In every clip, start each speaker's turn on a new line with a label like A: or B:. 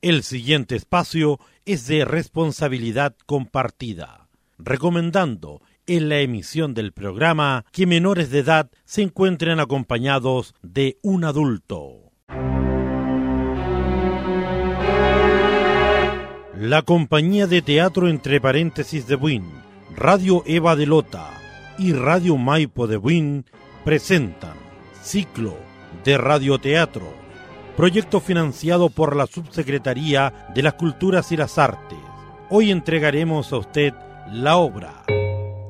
A: El siguiente espacio es de responsabilidad compartida, recomendando en la emisión del programa que menores de edad se encuentren acompañados de un adulto. La compañía de teatro entre paréntesis de Buin, Radio Eva de Lota y Radio Maipo de Buin presentan Ciclo de Radioteatro, proyecto financiado por la Subsecretaría de las Culturas y las Artes. Hoy entregaremos a usted la obra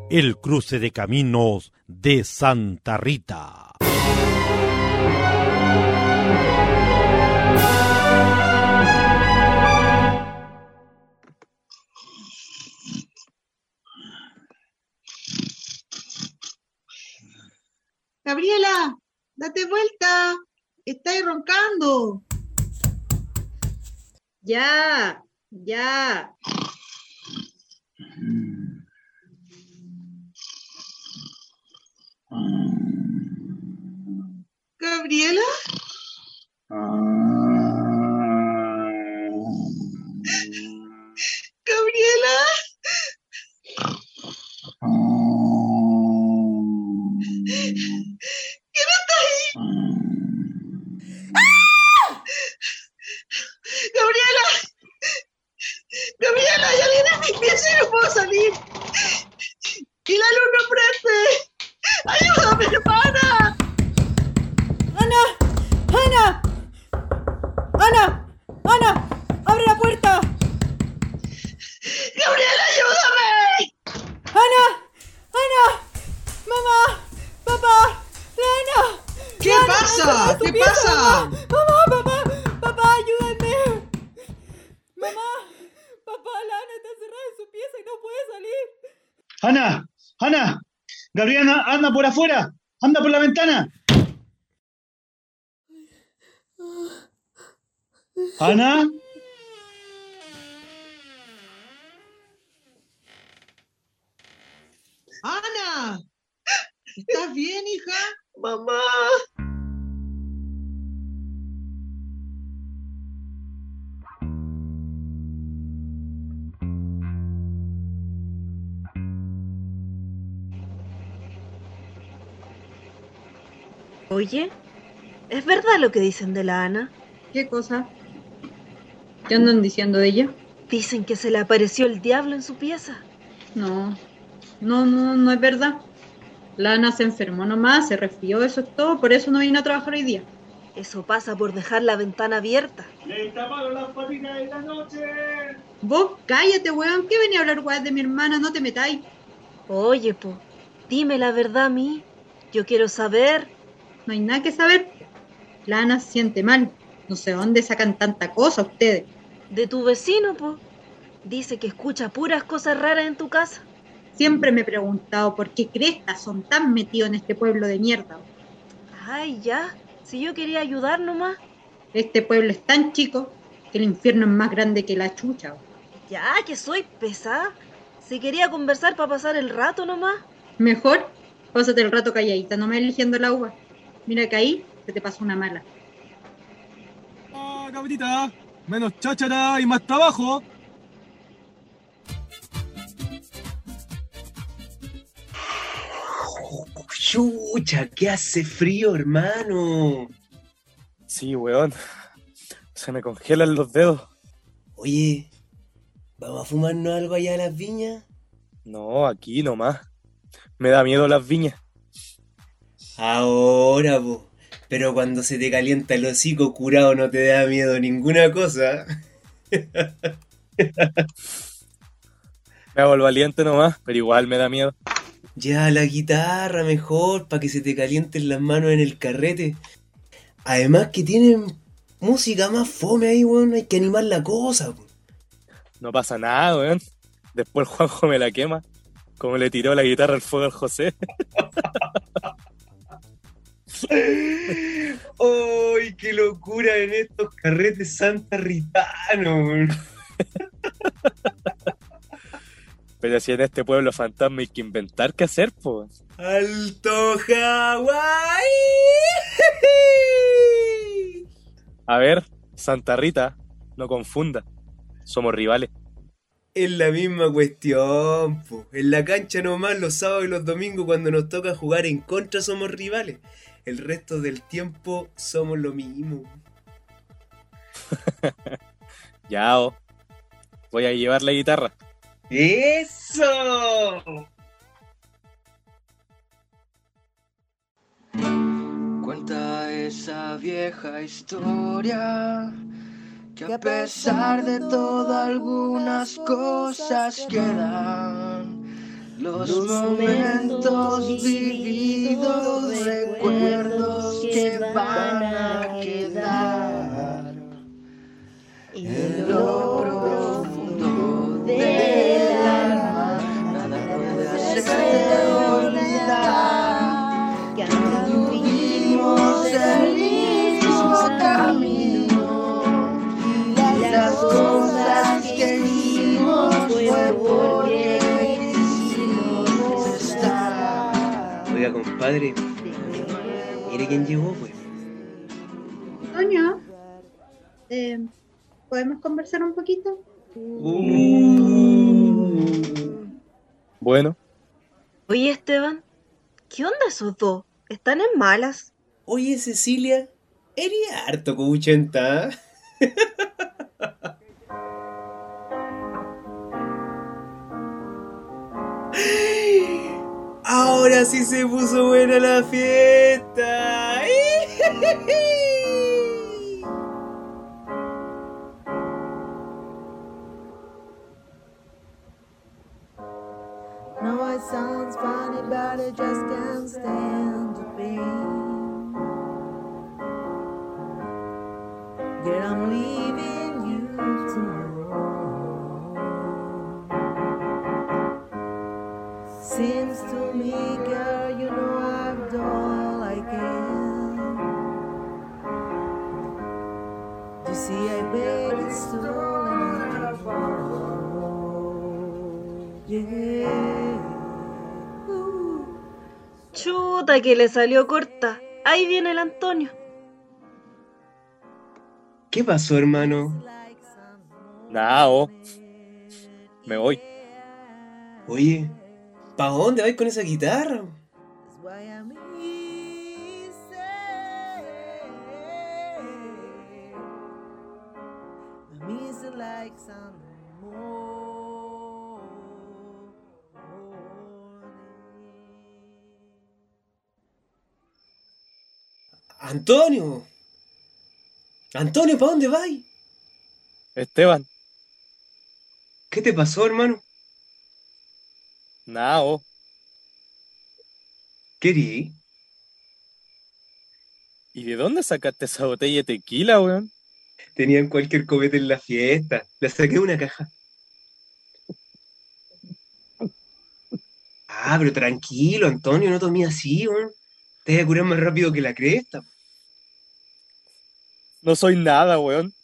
A: El cruce de caminos de Santa Rita.
B: Gabriela, date vuelta. Estáis roncando.
C: Ya, ya.
B: Gabriela. Gabriela.
D: Por afuera, anda por la ventana. Ana,
B: Ana. ¿Estás bien, hija?
C: Mamá. Oye, ¿es verdad lo que dicen de la Ana?
E: ¿Qué cosa? ¿Qué andan diciendo de ella?
C: Dicen que se le apareció el diablo en su pieza.
E: No, no, no, no es verdad. La Ana se enfermó nomás, se resfrió, eso es todo, por eso no vino a trabajar hoy día.
C: Eso pasa por dejar la ventana abierta.
D: le taparon las patitas de la noche.
E: Vos cállate, weón, que venía a hablar weón de mi hermana, no te metáis.
C: Oye, po, dime la verdad a mí. Yo quiero saber.
E: No hay nada que saber. La Ana se siente mal. No sé dónde sacan tanta cosa ustedes.
C: De tu vecino, po. Dice que escucha puras cosas raras en tu casa.
E: Siempre me he preguntado por qué crestas son tan metidos en este pueblo de mierda.
C: Ay, ya. Si yo quería ayudar nomás.
E: Este pueblo es tan chico que el infierno es más grande que la chucha.
C: Ya, que soy pesada. Si quería conversar para pasar el rato nomás.
E: Mejor, pásate el rato calladita, no me eligiendo la uva. Mira que ahí se te pasó una mala.
F: Ah, cabrita, menos cháchara y más trabajo.
G: Chucha, que hace frío, hermano.
F: Sí, weón. Se me congelan los dedos.
G: Oye, ¿vamos a fumarnos algo allá en las viñas?
F: No, aquí nomás. Me da miedo las viñas.
G: Ahora, po. Pero cuando se te calienta el hocico curado no te da miedo ninguna cosa.
F: Me hago el valiente nomás, pero igual me da miedo.
G: Ya la guitarra mejor, para que se te calienten las manos en el carrete. Además que tienen música más fome ahí, weón. Hay que animar la cosa. po.
F: No pasa nada, weón. Después Juanjo me la quema. Como le tiró la guitarra al fuego al José.
G: ¡Ay, qué locura en estos carretes santa ritanos! weón!
F: Pero si en este pueblo fantasma hay que inventar qué hacer, pues.
G: ¡Alto Hawái!
F: A ver, Santa Rita, No confunda. Somos rivales.
G: Es la misma cuestión, po. En la cancha nomás los sábados y los domingos cuando nos toca jugar en contra somos rivales. El resto del tiempo somos lo mismo.
F: Ya, oh. Voy a llevar la guitarra.
D: ¡Eso!
H: Cuenta esa vieja historia que a pesar de todo algunas cosas quedan. Los momentos vividos, recuerdos que van a quedar en lo
G: compadre, mire quién llegó, pues.
E: Eh, ¿podemos conversar un poquito?
F: Bueno,
I: Oye, Esteban, ¿qué onda esos dos? ¿Están en malas?
G: Oye, Cecilia, eres harto cobuchenta. Ahora sí se puso buena la fiesta.
J: No, it sounds funny, but I just can't stand I'm leaving you tomorrow. Seems to me, girl, you know I've done all I can. You see, I waited so and I Yeah. Ooh.
I: Chuta, que le salió corta. Ahí viene el Antonio.
G: ¿Qué pasó, hermano?
F: nada, oh. Me voy.
G: Oye, ¿pa' dónde vais con esa guitarra? Antonio. Antonio, ¿para dónde vais?
F: Esteban,
G: ¿Qué te pasó, hermano? ¿Qué di?
F: ¿Y de dónde sacaste esa botella de tequila, weón?
G: Tenían cualquier copete en la fiesta. La saqué de una caja. Ah, pero tranquilo, Antonio, no tomé así, weón. Te voy a curar más rápido que la cresta.
F: No soy nada, weón.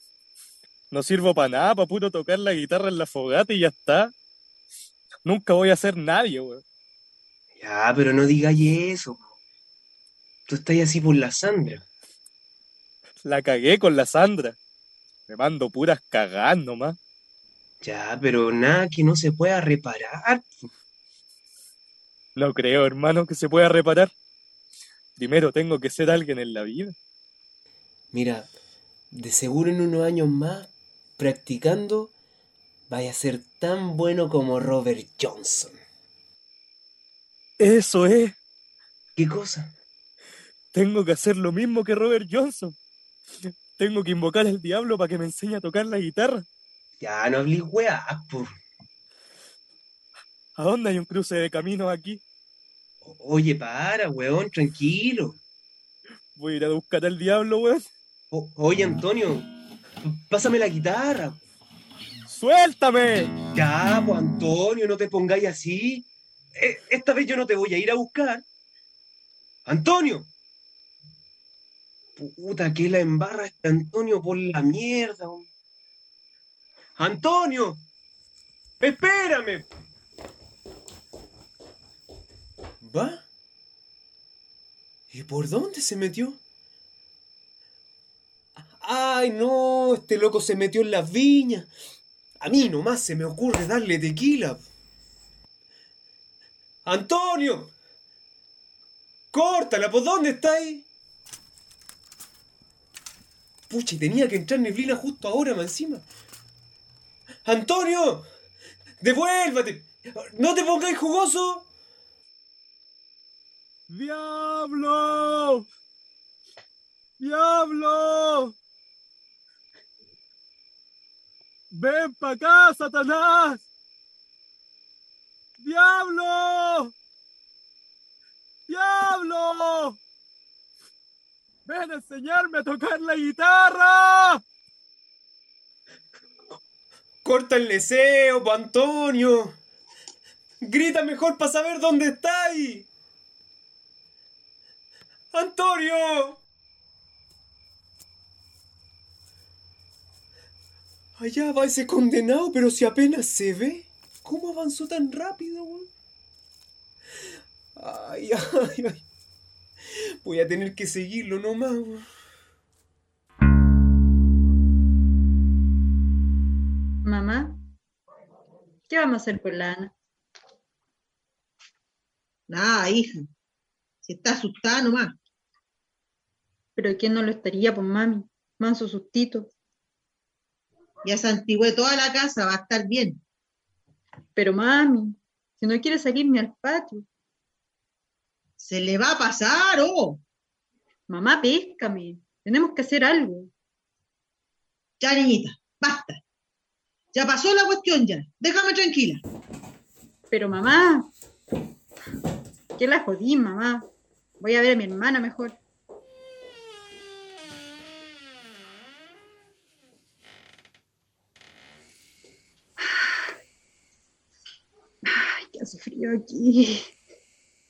F: No sirvo para nada, para puro tocar la guitarra en la fogata y ya está. Nunca voy a ser nadie, weón.
G: Ya, pero no digáis eso. Tú estás así por la Sandra.
F: La cagué con la Sandra. Me mando puras cagadas nomás.
G: Ya, pero nada que no se pueda reparar.
F: No creo, hermano, que se pueda reparar. Primero tengo que ser alguien en la vida.
G: Mira, de seguro en unos años más, practicando, vaya a ser tan bueno como Robert Johnson.
F: Eso es.
G: ¿Qué cosa?
F: Tengo que hacer lo mismo que Robert Johnson. Tengo que invocar al diablo para que me enseñe a tocar la guitarra.
G: Ya, no hablís weá, po.
F: ¿A dónde hay un cruce de caminos aquí?
G: Oye, para, weón, tranquilo.
F: Voy a ir a buscar al diablo, weón.
G: O- oye, Antonio, pásame la guitarra.
F: ¡Suéltame!
G: Ya, pues, Antonio, no te pongáis así. E- Esta vez yo no te voy a ir a buscar. ¡Antonio! Puta, que la embarra este Antonio por la mierda. ¡Antonio! ¡Espérame! ¿Va? ¿Y por dónde se metió? Ah, Ay, no, este loco se metió en las viñas. A mí nomás se me ocurre darle tequila. ¡Antonio! ¡Córtala! ¿Por dónde estáis? Pucha, y tenía que entrar neblina justo ahora, más encima. ¡Antonio! ¡Devuélvate! ¡No te pongáis jugoso!
F: ¡Diablo! ¡Diablo! ¡Ven pa' acá, Satanás! ¡Diablo! ¡Diablo! ¡Ven a enseñarme a tocar la guitarra!
G: ¡Corta el deseo, pa' Antonio! ¡Grita mejor para saber dónde estáis! ¡Antonio! Allá va ese condenado, pero si apenas se ve. ¿Cómo avanzó tan rápido, weón? Ay, ay, ay. Voy a tener que seguirlo nomás, weón.
E: Mamá, ¿qué vamos a hacer con la Ana?
B: Nada, hija. Si está asustada nomás.
E: ¿Pero quién no lo estaría, pues mami? Manso sustito.
B: Ya se antigüe toda la casa, va a estar bien.
E: Pero mami, si no quiere salir ni al patio.
B: Se le va a pasar, oh.
E: Mamá, péscame. Tenemos que hacer algo.
B: Ya, niñita, basta. Ya pasó la cuestión ya. Déjame tranquila.
E: Pero mamá, ¿qué la jodí, mamá? Voy a ver a mi hermana mejor. Aquí.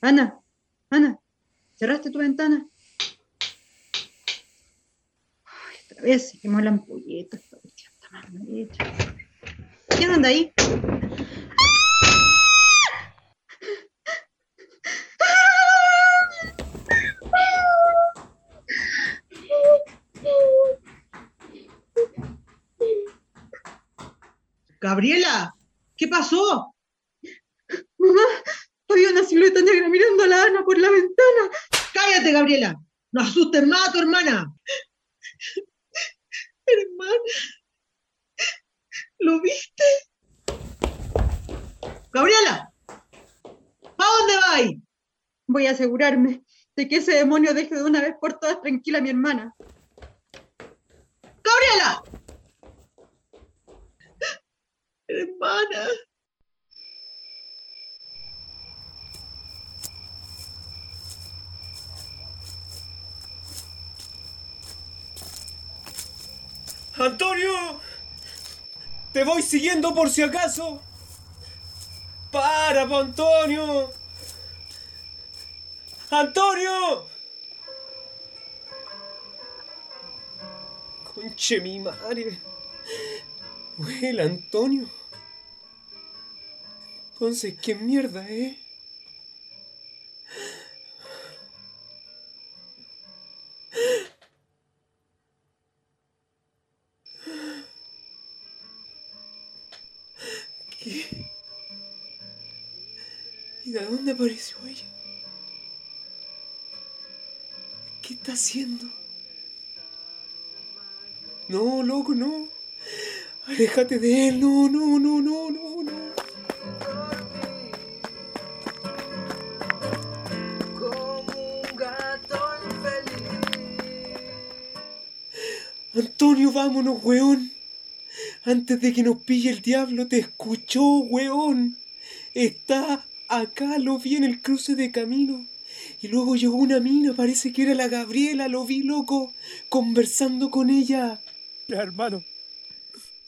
E: Ana, Ana, ¿cerraste tu ventana? Ay, otra vez se quemó la ampolleta. Esta. ¿Quién anda ahí?
B: Gabriela, ¿qué pasó?
E: Mamá, había una silueta negra mirando a la Ana por la ventana.
B: Cállate, Gabriela. No asustes más a tu hermana. Hermana, ¿lo viste? Gabriela, ¿a dónde vais?
E: Voy a asegurarme de que ese demonio deje de una vez por todas tranquila a mi hermana.
B: ¡Gabriela! Hermana.
G: ¡Antonio! ¡Te voy siguiendo por si acaso! ¡Para, Antonio! ¡Antonio! Conche mi madre. Huela, Antonio. Entonces, ¿qué mierda, eh? De dónde apareció ella? ¿Qué está haciendo? No, loco, no. Aléjate de él, no, no, no, no, no, no. Antonio, vámonos, weón. Antes de que nos pille el diablo, te escuchó, weón. Está acá, lo vi en el cruce de camino. Y luego llegó una mina, parece que era la Gabriela, lo vi, loco, conversando con ella.
F: Ya, hermano,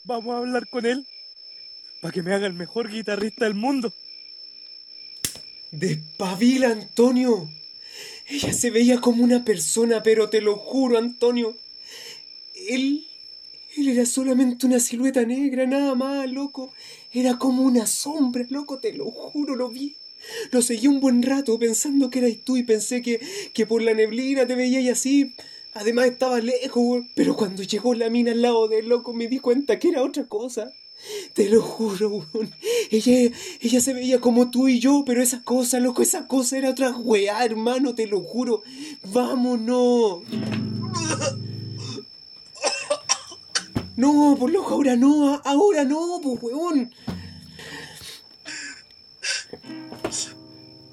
F: vamos a hablar con él para que me haga el mejor guitarrista del mundo.
G: Despabila, Antonio. Ella se veía como una persona, pero te lo juro, Antonio. Él. Él era solamente una silueta negra, nada más, loco. Era como una sombra, loco, te lo juro, lo vi. Lo seguí un buen rato pensando que eras tú y pensé que, que por la neblina te veía y así. Además estaba lejos. Pero cuando llegó la mina al lado del loco me di cuenta que era otra cosa. Te lo juro, weón. Ella, ella se veía como tú y yo, pero esa cosa, loco, esa cosa era otra weá, hermano, te lo juro. Vámonos. No, por loco, ahora no, ahora no, pues, weón.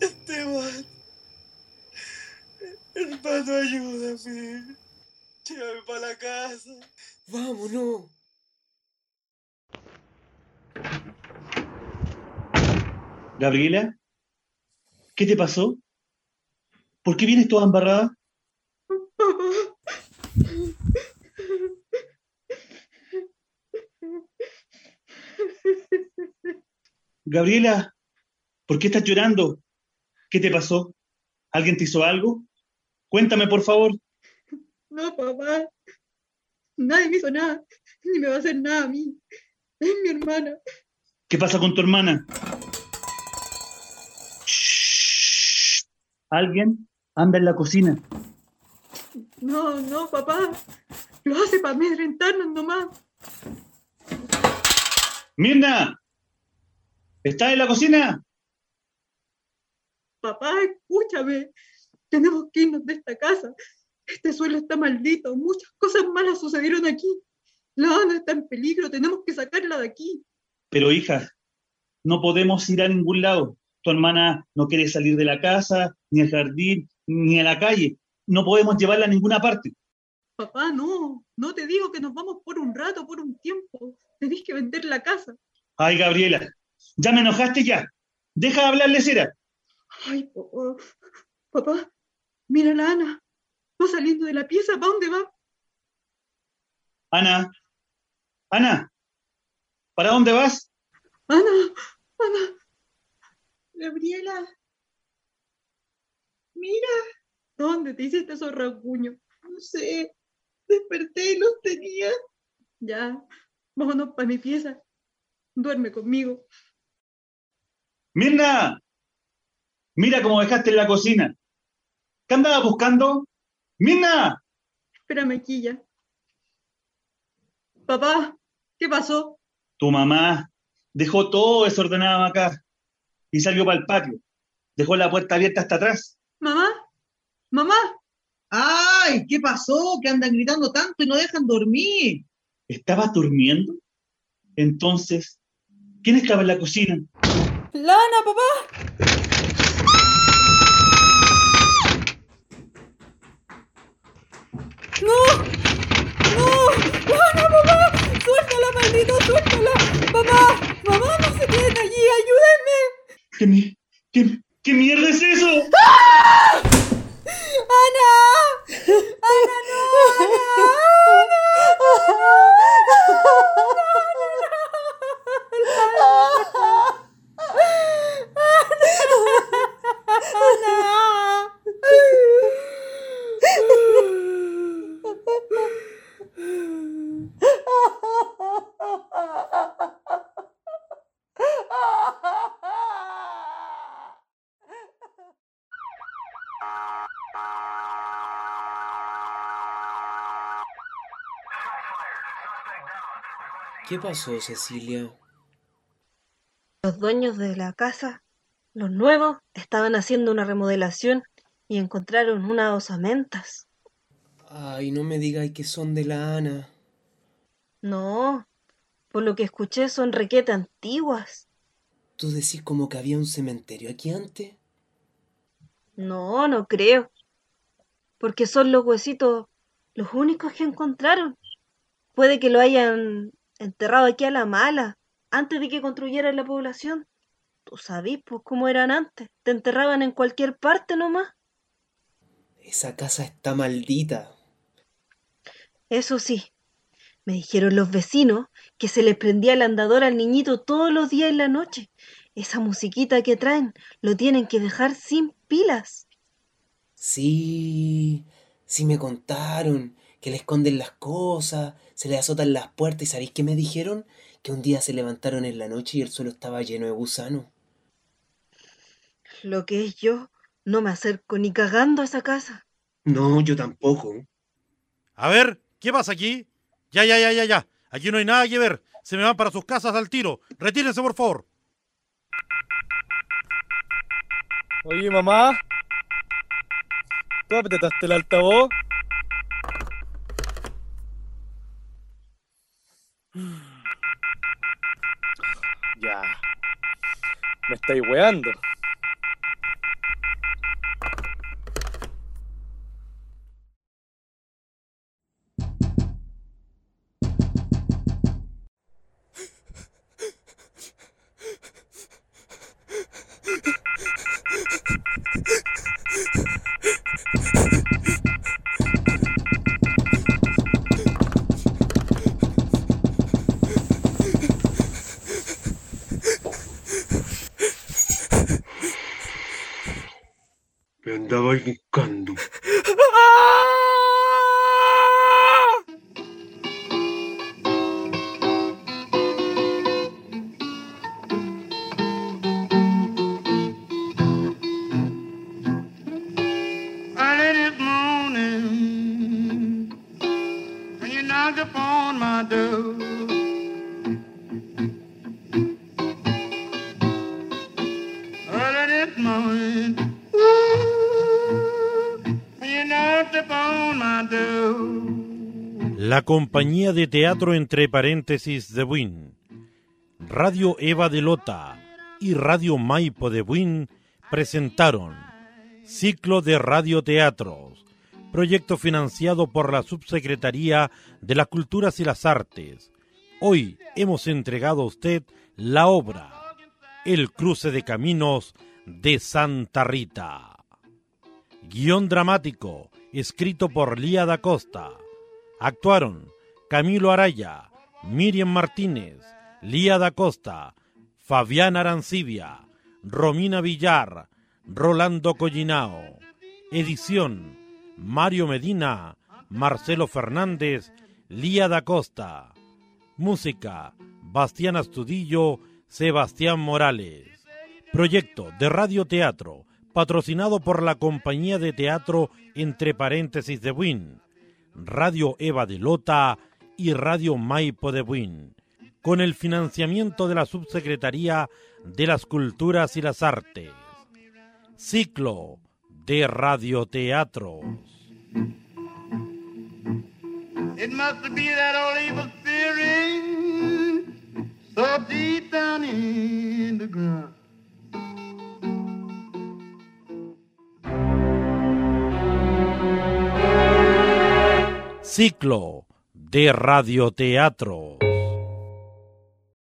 H: Esteban. Hermano, ayúdame. Llévame para la casa.
G: Vámonos.
D: Gabriela, ¿qué te pasó? ¿Por qué vienes toda embarrada? Gabriela, ¿por qué estás llorando? ¿Qué te pasó? ¿Alguien te hizo algo? Cuéntame, por favor.
E: No, papá. Nadie me hizo nada. Ni me va a hacer nada a mí. Es mi hermana.
D: ¿Qué pasa con tu hermana? Shh. ¿Alguien anda en la cocina?
E: No, no, papá. Lo hace para amedrentarnos nomás.
D: ¡Mirna! ¿Estás en la cocina?
E: Papá, escúchame. Tenemos que irnos de esta casa. Este suelo está maldito. Muchas cosas malas sucedieron aquí. La Ana está en peligro. Tenemos que sacarla de aquí.
D: Pero hija, no podemos ir a ningún lado. Tu hermana no quiere salir de la casa, ni al jardín, ni a la calle. No podemos llevarla a ninguna parte.
E: Papá, no. No te digo que nos vamos por un rato, por un tiempo. Tenés que vender la casa.
D: Ay, Gabriela, ya me enojaste ya. Deja de hablarle cera.
E: Ay, papá. Papá, mira la Ana. Va saliendo de la pieza. ¿Para dónde va?
D: Ana, Ana, ¿para dónde vas?
E: Ana, Ana. Gabriela. Mira. ¿Dónde te hiciste esos rasguños? No sé. Desperté y los tenía. Ya. Vámonos para mi pieza. Duerme conmigo.
D: Mirna, mira cómo dejaste en la cocina. ¿Qué andabas buscando? Mirna,
E: Espérame ya. Papá, ¿qué pasó?
D: tu mamá dejó todo desordenado acá y salió para el patio. Dejó la puerta abierta hasta atrás.
E: ¿Mamá? ¿Mamá?
B: ¡Ay! ¿Qué pasó? Que andan gritando tanto y no dejan dormir.
D: ¿Estabas durmiendo? Entonces, ¿quién estaba en la cocina?
C: ¡Lana, papá! ¡No! ¡No! ¡Lana, papá! ¡Suéltala, maldito! ¡Suéltala! ¡Mamá! ¡Mamá, no se queden allí! ¡Ayúdenme!
D: ¿Qué, mi- qué- qué mierda es eso?
C: ¡Ana! ¡Ana, no!
G: ¿Qué pasó, Cecilia?
I: Los dueños de la casa, los nuevos, estaban haciendo una remodelación y encontraron unas osamentas.
G: Ay, no me digáis que son de la Ana.
I: No, por lo que escuché son requete antiguas.
G: ¿Tú decís como que había un cementerio aquí antes?
I: No, no creo. Porque son los huesitos los únicos que encontraron. Puede que lo hayan enterrado aquí a la mala, antes de que construyeran la población. Tú sabís, pues, cómo eran antes. Te enterraban en cualquier parte nomás.
G: Esa casa está maldita.
I: Eso sí, me dijeron los vecinos que se les prendía el andador al niñito todos los días en la noche. Esa musiquita que traen lo tienen que dejar sin pilas.
G: Sí, sí me contaron que le esconden las cosas, se le azotan las puertas y ¿sabéis qué me dijeron? Que un día se levantaron en la noche y el suelo estaba lleno de gusanos.
I: Lo que es yo, no me acerco ni cagando a esa casa.
G: No, yo tampoco.
A: A ver, ¿qué pasa aquí? Ya, ya, ya, ya, ya. Aquí no hay nada que ver. Se me van para sus casas al tiro. Retírense, por favor.
F: Oye, mamá. ¿Tú apretaste el altavoz? Ya. Me estáis weando.
G: Me andaba buscando.
A: Compañía de teatro entre paréntesis de Buin, Radio Eva de Lota y Radio Maipo de Buin presentaron Ciclo de Radioteatros, proyecto financiado por la Subsecretaría de las Culturas y las Artes. Hoy hemos entregado a usted la obra El cruce de caminos de Santa Rita. Guión dramático, escrito por Lía da Costa. Actuaron Camilo Araya, Miriam Martínez, Lía da Costa, Fabián Arancibia, Romina Villar, Rolando Collinao. Edición Mario Medina, Marcelo Fernández, Lía da Costa. Música Bastián Astudillo, Sebastián Morales. Proyecto de radioteatro patrocinado por la compañía de teatro entre paréntesis de Buin, Radio Eva de Lota y Radio Maipo de Buin, con el financiamiento de la Subsecretaría de las Culturas y las Artes. Ciclo de radioteatros.
H: It.
A: Ciclo de radioteatros.